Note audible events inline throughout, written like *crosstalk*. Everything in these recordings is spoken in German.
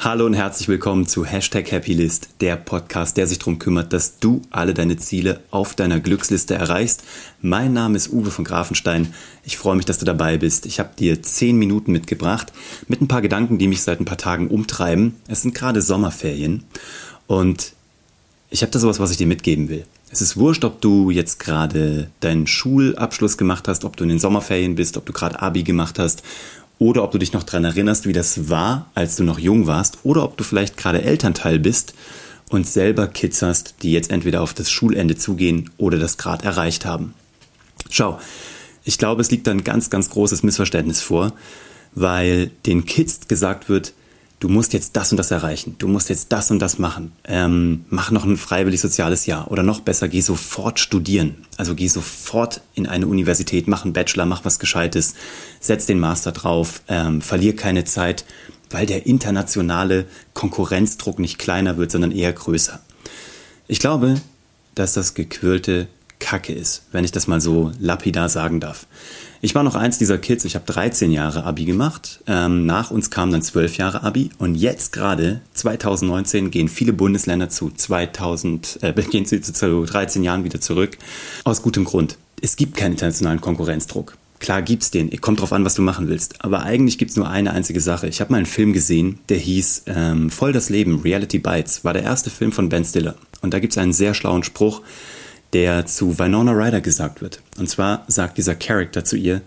Hallo und herzlich willkommen zu Hashtag Happylist, der Podcast, der sich darum kümmert, dass du alle deine Ziele auf deiner Glücksliste erreichst. Mein Name ist Uwe von Grafenstein. Ich freue mich, dass du dabei bist. Ich habe dir zehn Minuten mitgebracht mit ein paar Gedanken, die mich seit ein paar Tagen umtreiben. Es sind gerade Sommerferien und ich habe da sowas, was ich dir mitgeben will. Es ist wurscht, ob du jetzt gerade deinen Schulabschluss gemacht hast, ob du in den Sommerferien bist, ob du gerade Abi gemacht hast oder ob du dich noch daran erinnerst, wie das war, als du noch jung warst, oder ob du vielleicht gerade Elternteil bist und selber Kids hast, die jetzt entweder auf das Schulende zugehen oder das gerade erreicht haben. Schau, ich glaube, es liegt da ein ganz, ganz großes Missverständnis vor, weil den Kids gesagt wird, du musst jetzt das und das erreichen, du musst jetzt das und das machen, ähm, mach noch ein freiwillig soziales Jahr oder noch besser, geh sofort studieren. Also geh sofort in eine Universität, mach einen Bachelor, mach was Gescheites, setz den Master drauf, ähm, verlier keine Zeit, weil der internationale Konkurrenzdruck nicht kleiner wird, sondern eher größer. Ich glaube, dass das gequirlte Kacke ist, wenn ich das mal so lapidar sagen darf. Ich war noch eins dieser Kids, ich habe 13 Jahre Abi gemacht, ähm, nach uns kamen dann 12 Jahre Abi und jetzt gerade 2019 gehen viele Bundesländer zu 2000, äh, *laughs* gehen zu, zu 13 Jahren wieder zurück, aus gutem Grund. Es gibt keinen internationalen Konkurrenzdruck. Klar gibt's den, kommt drauf an, was du machen willst. Aber eigentlich gibt's nur eine einzige Sache. Ich habe mal einen Film gesehen, der hieß ähm, Voll das Leben, Reality Bites. War der erste Film von Ben Stiller. Und da gibt's einen sehr schlauen Spruch, der zu Winona Ryder gesagt wird. Und zwar sagt dieser Charakter zu ihr,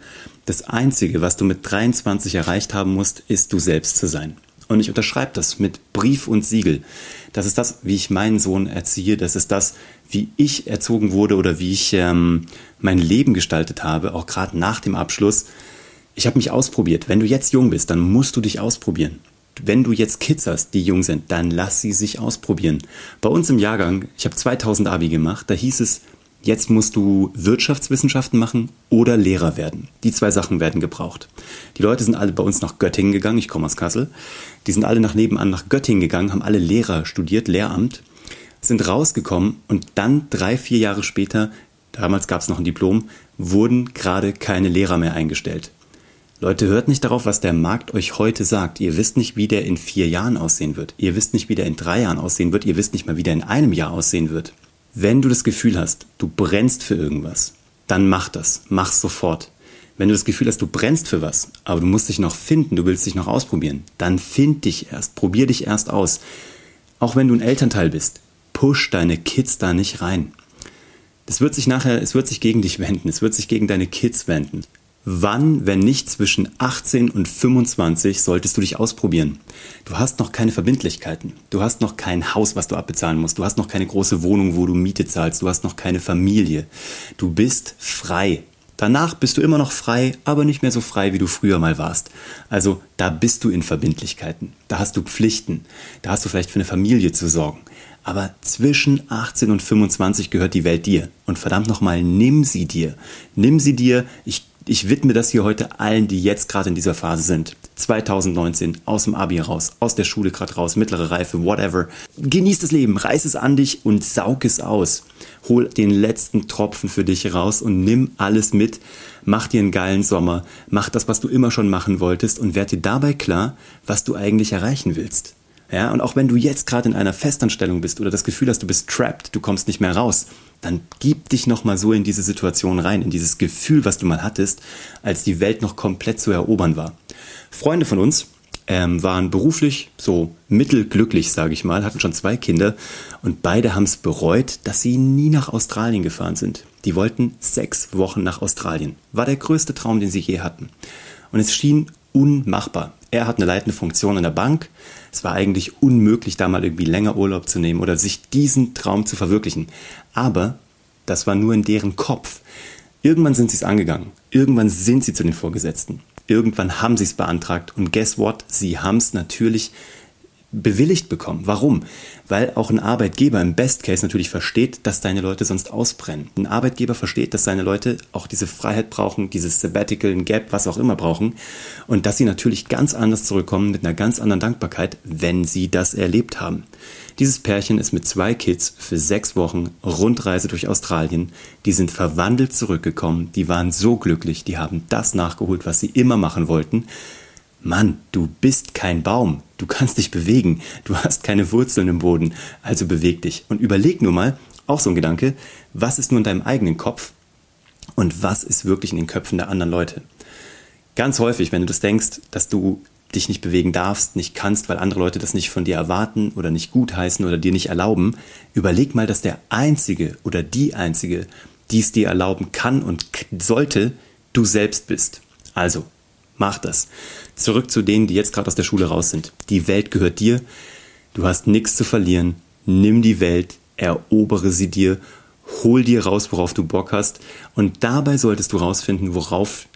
das Einzige, was du mit 23 erreicht haben musst, ist du selbst zu sein. Und ich unterschreibe das mit Brief und Siegel. Das ist das, wie ich meinen Sohn erziehe. Das ist das, wie ich erzogen wurde oder wie ich ähm, mein Leben gestaltet habe, auch gerade nach dem Abschluss. Ich habe mich ausprobiert. Wenn du jetzt jung bist, dann musst du dich ausprobieren wenn du jetzt Kids hast, die jung sind, dann lass sie sich ausprobieren. Bei uns im Jahrgang, ich habe 2000 Abi gemacht, da hieß es, jetzt musst du Wirtschaftswissenschaften machen oder Lehrer werden. Die zwei Sachen werden gebraucht. Die Leute sind alle bei uns nach Göttingen gegangen, ich komme aus Kassel. Die sind alle nach nebenan nach Göttingen gegangen, haben alle Lehrer studiert, Lehramt, sind rausgekommen und dann drei, vier Jahre später, damals gab es noch ein Diplom, wurden gerade keine Lehrer mehr eingestellt. Leute, hört nicht darauf, was der Markt euch heute sagt. Ihr wisst nicht, wie der in vier Jahren aussehen wird. Ihr wisst nicht, wie der in drei Jahren aussehen wird. Ihr wisst nicht mal, wie der in einem Jahr aussehen wird. Wenn du das Gefühl hast, du brennst für irgendwas, dann mach das. Mach sofort. Wenn du das Gefühl hast, du brennst für was, aber du musst dich noch finden, du willst dich noch ausprobieren, dann find dich erst, probier dich erst aus. Auch wenn du ein Elternteil bist, push deine Kids da nicht rein. Es wird sich nachher, es wird sich gegen dich wenden, es wird sich gegen deine Kids wenden. Wann, wenn nicht zwischen 18 und 25, solltest du dich ausprobieren? Du hast noch keine Verbindlichkeiten. Du hast noch kein Haus, was du abbezahlen musst. Du hast noch keine große Wohnung, wo du Miete zahlst. Du hast noch keine Familie. Du bist frei. Danach bist du immer noch frei, aber nicht mehr so frei, wie du früher mal warst. Also da bist du in Verbindlichkeiten. Da hast du Pflichten. Da hast du vielleicht für eine Familie zu sorgen. Aber zwischen 18 und 25 gehört die Welt dir. Und verdammt nochmal, nimm sie dir. Nimm sie dir. Ich ich widme das hier heute allen, die jetzt gerade in dieser Phase sind. 2019, aus dem Abi raus, aus der Schule gerade raus, mittlere Reife, whatever. Genieß das Leben, reiß es an dich und saug es aus. Hol den letzten Tropfen für dich raus und nimm alles mit. Mach dir einen geilen Sommer, mach das, was du immer schon machen wolltest und werd dir dabei klar, was du eigentlich erreichen willst. Ja, und auch wenn du jetzt gerade in einer Festanstellung bist oder das Gefühl hast, du bist trapped, du kommst nicht mehr raus, dann gib dich nochmal so in diese Situation rein, in dieses Gefühl, was du mal hattest, als die Welt noch komplett zu erobern war. Freunde von uns ähm, waren beruflich so mittelglücklich, sage ich mal, hatten schon zwei Kinder und beide haben es bereut, dass sie nie nach Australien gefahren sind. Die wollten sechs Wochen nach Australien. War der größte Traum, den sie je hatten. Und es schien unmachbar. Er hat eine leitende Funktion in der Bank. Es war eigentlich unmöglich, da mal irgendwie länger Urlaub zu nehmen oder sich diesen Traum zu verwirklichen. Aber das war nur in deren Kopf. Irgendwann sind sie es angegangen. Irgendwann sind sie zu den Vorgesetzten. Irgendwann haben sie es beantragt. Und guess what? Sie haben es natürlich bewilligt bekommen. Warum? Weil auch ein Arbeitgeber im Best Case natürlich versteht, dass deine Leute sonst ausbrennen. Ein Arbeitgeber versteht, dass seine Leute auch diese Freiheit brauchen, dieses Sabbatical, ein Gap, was auch immer brauchen und dass sie natürlich ganz anders zurückkommen mit einer ganz anderen Dankbarkeit, wenn sie das erlebt haben. Dieses Pärchen ist mit zwei Kids für sechs Wochen Rundreise durch Australien. Die sind verwandelt zurückgekommen, die waren so glücklich, die haben das nachgeholt, was sie immer machen wollten. Mann, du bist kein Baum. Du kannst dich bewegen. Du hast keine Wurzeln im Boden. Also beweg dich. Und überleg nur mal, auch so ein Gedanke, was ist nur in deinem eigenen Kopf und was ist wirklich in den Köpfen der anderen Leute. Ganz häufig, wenn du das denkst, dass du dich nicht bewegen darfst, nicht kannst, weil andere Leute das nicht von dir erwarten oder nicht gutheißen oder dir nicht erlauben, überleg mal, dass der Einzige oder die Einzige, die es dir erlauben kann und sollte, du selbst bist. Also, mach das. Zurück zu denen, die jetzt gerade aus der Schule raus sind. Die Welt gehört dir. Du hast nichts zu verlieren. Nimm die Welt, erobere sie dir, hol dir raus, worauf du Bock hast. Und dabei solltest du rausfinden, worauf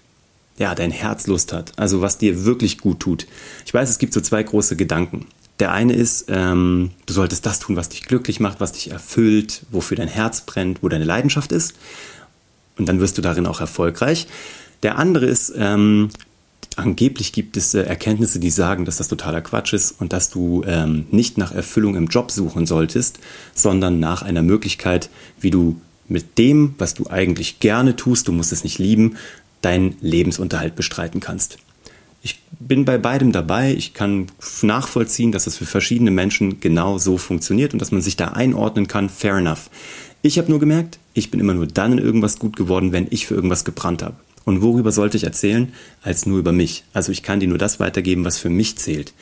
ja, dein Herz Lust hat, also was dir wirklich gut tut. Ich weiß, es gibt so zwei große Gedanken. Der eine ist, ähm, du solltest das tun, was dich glücklich macht, was dich erfüllt, wofür dein Herz brennt, wo deine Leidenschaft ist. Und dann wirst du darin auch erfolgreich. Der andere ist, ähm, angeblich gibt es äh, Erkenntnisse, die sagen, dass das totaler Quatsch ist und dass du ähm, nicht nach Erfüllung im Job suchen solltest, sondern nach einer Möglichkeit, wie du mit dem, was du eigentlich gerne tust, du musst es nicht lieben, deinen Lebensunterhalt bestreiten kannst. Ich bin bei beidem dabei. Ich kann nachvollziehen, dass es für verschiedene Menschen genau so funktioniert und dass man sich da einordnen kann. Fair enough. Ich habe nur gemerkt, ich bin immer nur dann in irgendwas gut geworden, wenn ich für irgendwas gebrannt habe. Und worüber sollte ich erzählen, als nur über mich? Also ich kann dir nur das weitergeben, was für mich zählt.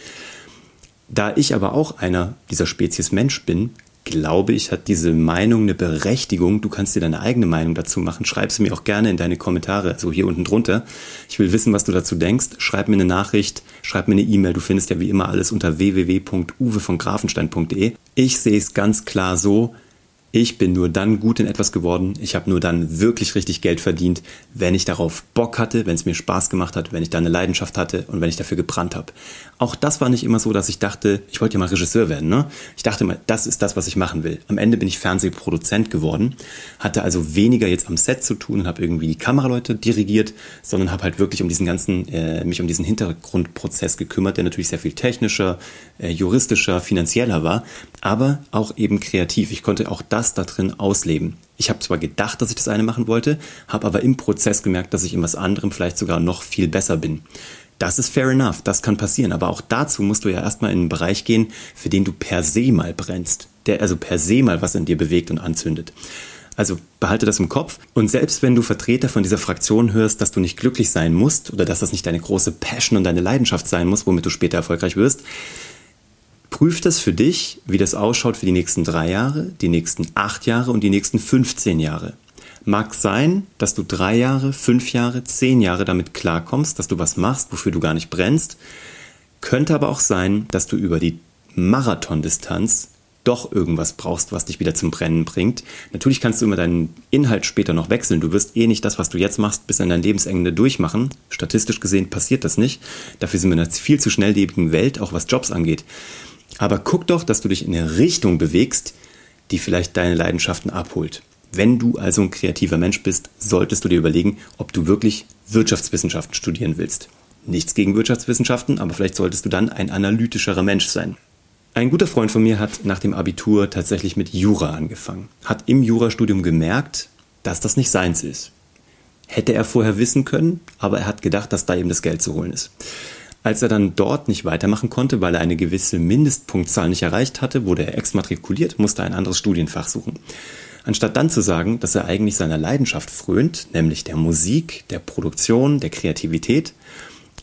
Da ich aber auch einer dieser Spezies Mensch bin, glaube ich, hat diese Meinung eine Berechtigung. Du kannst dir deine eigene Meinung dazu machen. Schreib sie mir auch gerne in deine Kommentare, so hier unten drunter. Ich will wissen, was du dazu denkst. Schreib mir eine Nachricht, schreib mir eine E-Mail. Du findest ja wie immer alles unter www.uwe Ich sehe es ganz klar so, ich bin nur dann gut in etwas geworden, ich habe nur dann wirklich richtig Geld verdient, wenn ich darauf Bock hatte, wenn es mir Spaß gemacht hat, wenn ich da eine Leidenschaft hatte und wenn ich dafür gebrannt habe. Auch das war nicht immer so, dass ich dachte, ich wollte ja mal Regisseur werden. Ne? Ich dachte mal, das ist das, was ich machen will. Am Ende bin ich Fernsehproduzent geworden, hatte also weniger jetzt am Set zu tun und habe irgendwie die Kameraleute dirigiert, sondern habe halt wirklich um diesen ganzen, äh, mich um diesen Hintergrundprozess gekümmert, der natürlich sehr viel technischer, äh, juristischer, finanzieller war, aber auch eben kreativ. Ich konnte auch das das da drin ausleben. Ich habe zwar gedacht, dass ich das eine machen wollte, habe aber im Prozess gemerkt, dass ich in was anderem vielleicht sogar noch viel besser bin. Das ist fair enough, das kann passieren, aber auch dazu musst du ja erstmal in einen Bereich gehen, für den du per se mal brennst, der also per se mal was in dir bewegt und anzündet. Also behalte das im Kopf und selbst wenn du Vertreter von dieser Fraktion hörst, dass du nicht glücklich sein musst oder dass das nicht deine große Passion und deine Leidenschaft sein muss, womit du später erfolgreich wirst, Prüf das für dich, wie das ausschaut für die nächsten drei Jahre, die nächsten acht Jahre und die nächsten 15 Jahre. Mag sein, dass du drei Jahre, fünf Jahre, zehn Jahre damit klarkommst, dass du was machst, wofür du gar nicht brennst. Könnte aber auch sein, dass du über die Marathondistanz doch irgendwas brauchst, was dich wieder zum Brennen bringt. Natürlich kannst du immer deinen Inhalt später noch wechseln. Du wirst eh nicht das, was du jetzt machst, bis an dein Lebensende durchmachen. Statistisch gesehen passiert das nicht. Dafür sind wir in einer viel zu schnelllebigen Welt, auch was Jobs angeht. Aber guck doch, dass du dich in eine Richtung bewegst, die vielleicht deine Leidenschaften abholt. Wenn du also ein kreativer Mensch bist, solltest du dir überlegen, ob du wirklich Wirtschaftswissenschaften studieren willst. Nichts gegen Wirtschaftswissenschaften, aber vielleicht solltest du dann ein analytischerer Mensch sein. Ein guter Freund von mir hat nach dem Abitur tatsächlich mit Jura angefangen, hat im Jurastudium gemerkt, dass das nicht seins ist. Hätte er vorher wissen können, aber er hat gedacht, dass da eben das Geld zu holen ist. Als er dann dort nicht weitermachen konnte, weil er eine gewisse Mindestpunktzahl nicht erreicht hatte, wurde er exmatrikuliert, musste ein anderes Studienfach suchen. Anstatt dann zu sagen, dass er eigentlich seiner Leidenschaft frönt, nämlich der Musik, der Produktion, der Kreativität,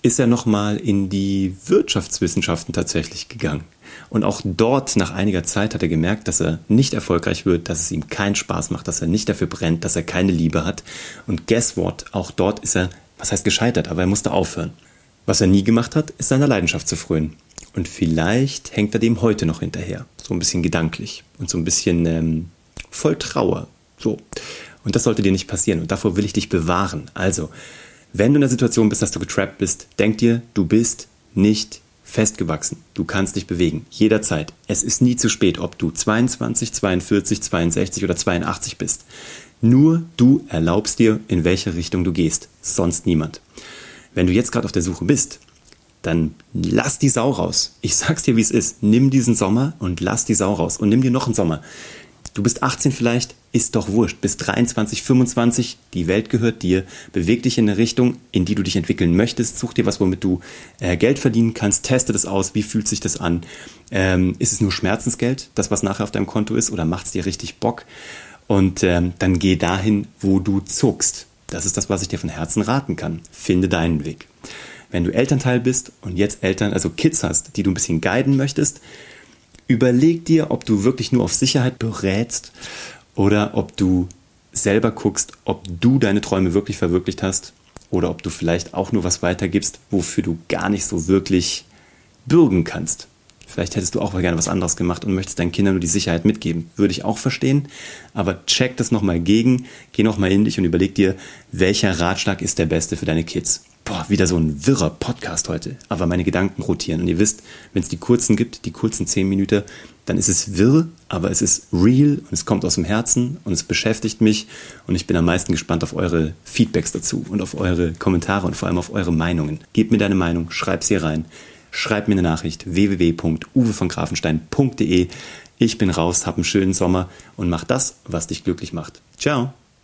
ist er nochmal in die Wirtschaftswissenschaften tatsächlich gegangen. Und auch dort, nach einiger Zeit, hat er gemerkt, dass er nicht erfolgreich wird, dass es ihm keinen Spaß macht, dass er nicht dafür brennt, dass er keine Liebe hat. Und guess what? Auch dort ist er, was heißt gescheitert, aber er musste aufhören. Was er nie gemacht hat, ist seiner Leidenschaft zu frönen. Und vielleicht hängt er dem heute noch hinterher. So ein bisschen gedanklich und so ein bisschen ähm, voll Trauer. So. Und das sollte dir nicht passieren. Und davor will ich dich bewahren. Also, wenn du in der Situation bist, dass du getrappt bist, denk dir, du bist nicht festgewachsen. Du kannst dich bewegen. Jederzeit. Es ist nie zu spät, ob du 22, 42, 62 oder 82 bist. Nur du erlaubst dir, in welche Richtung du gehst. Sonst niemand. Wenn du jetzt gerade auf der Suche bist, dann lass die Sau raus. Ich sag's dir, wie es ist. Nimm diesen Sommer und lass die Sau raus. Und nimm dir noch einen Sommer. Du bist 18 vielleicht, ist doch wurscht. Bis 23, 25, die Welt gehört dir. Beweg dich in eine Richtung, in die du dich entwickeln möchtest. Such dir was, womit du äh, Geld verdienen kannst. Teste das aus. Wie fühlt sich das an? Ähm, ist es nur Schmerzensgeld, das was nachher auf deinem Konto ist, oder macht es dir richtig Bock? Und ähm, dann geh dahin, wo du zuckst. Das ist das, was ich dir von Herzen raten kann. Finde deinen Weg. Wenn du Elternteil bist und jetzt Eltern, also Kids hast, die du ein bisschen guiden möchtest, überleg dir, ob du wirklich nur auf Sicherheit berätst oder ob du selber guckst, ob du deine Träume wirklich verwirklicht hast oder ob du vielleicht auch nur was weitergibst, wofür du gar nicht so wirklich bürgen kannst. Vielleicht hättest du auch mal gerne was anderes gemacht und möchtest deinen Kindern nur die Sicherheit mitgeben. Würde ich auch verstehen. Aber check das nochmal gegen, geh nochmal in dich und überleg dir, welcher Ratschlag ist der beste für deine Kids. Boah, wieder so ein wirrer Podcast heute. Aber meine Gedanken rotieren. Und ihr wisst, wenn es die kurzen gibt, die kurzen 10 Minuten, dann ist es wirr, aber es ist real und es kommt aus dem Herzen und es beschäftigt mich. Und ich bin am meisten gespannt auf eure Feedbacks dazu und auf eure Kommentare und vor allem auf eure Meinungen. Gebt mir deine Meinung, schreib sie rein schreib mir eine Nachricht www.uwevongrafenstein.de. Ich bin raus, hab einen schönen Sommer und mach das, was dich glücklich macht. Ciao.